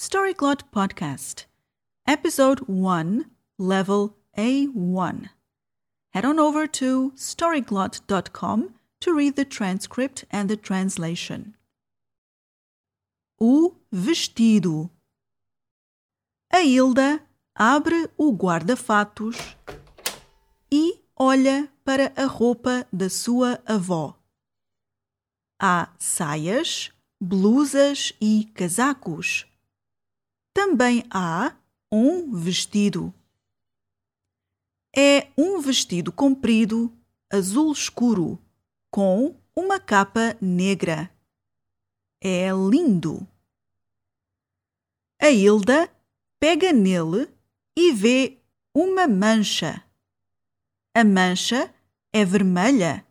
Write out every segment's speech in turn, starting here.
Storyglot Podcast, Episode 1, Level A1. Head on over to storyglot.com to read the transcript and the translation. O vestido. A Hilda abre o guarda-fatos e olha para a roupa da sua avó. Há saias, blusas e casacos. Também há um vestido. É um vestido comprido, azul escuro, com uma capa negra. É lindo. A Hilda pega nele e vê uma mancha. A mancha é vermelha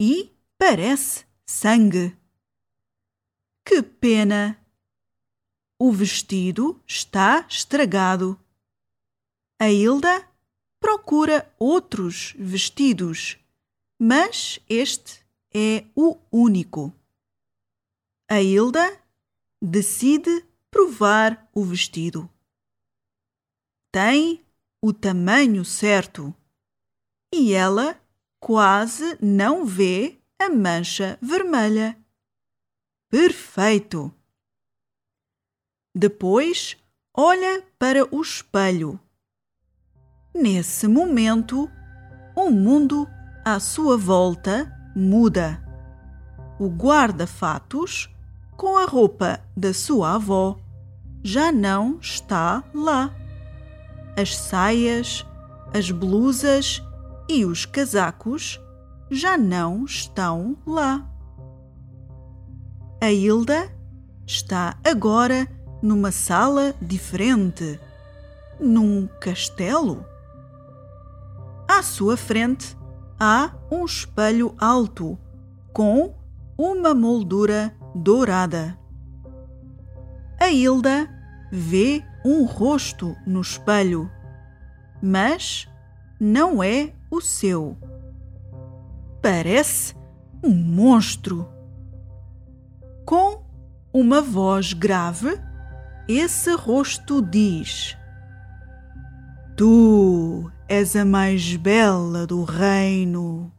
e parece sangue. Que pena! O vestido está estragado. A Hilda procura outros vestidos, mas este é o único. A Hilda decide provar o vestido. Tem o tamanho certo e ela quase não vê a mancha vermelha. Perfeito! Depois olha para o espelho. Nesse momento, o mundo à sua volta muda. O guarda-fatos, com a roupa da sua avó, já não está lá. As saias, as blusas e os casacos já não estão lá. A Hilda está agora numa sala diferente, num castelo. À sua frente há um espelho alto com uma moldura dourada. A Hilda vê um rosto no espelho, mas não é o seu. Parece um monstro. Com uma voz grave, esse rosto diz: Tu és a mais bela do reino.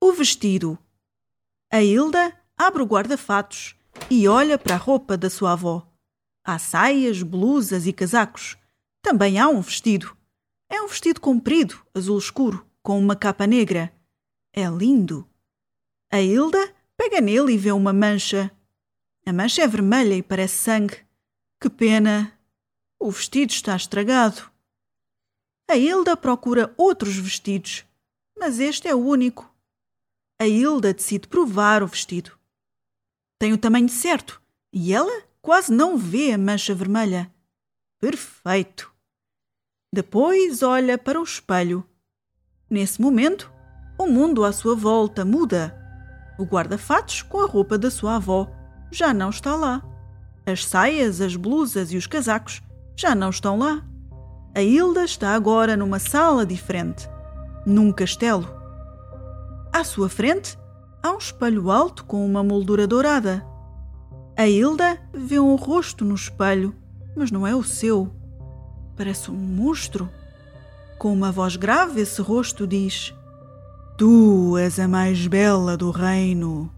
O vestido. A Hilda abre o guarda-fatos e olha para a roupa da sua avó. Há saias, blusas e casacos. Também há um vestido. É um vestido comprido, azul escuro, com uma capa negra. É lindo. A Hilda pega nele e vê uma mancha. A mancha é vermelha e parece sangue. Que pena! O vestido está estragado. A Hilda procura outros vestidos, mas este é o único. A Hilda decide provar o vestido. Tem o tamanho certo e ela quase não vê a mancha vermelha. Perfeito! Depois olha para o espelho. Nesse momento, o mundo à sua volta muda. O guarda-fatos com a roupa da sua avó já não está lá. As saias, as blusas e os casacos já não estão lá. A Hilda está agora numa sala diferente, num castelo. À sua frente há um espelho alto com uma moldura dourada. A Hilda vê um rosto no espelho, mas não é o seu. Parece um monstro. Com uma voz grave, esse rosto diz: Tu és a mais bela do reino.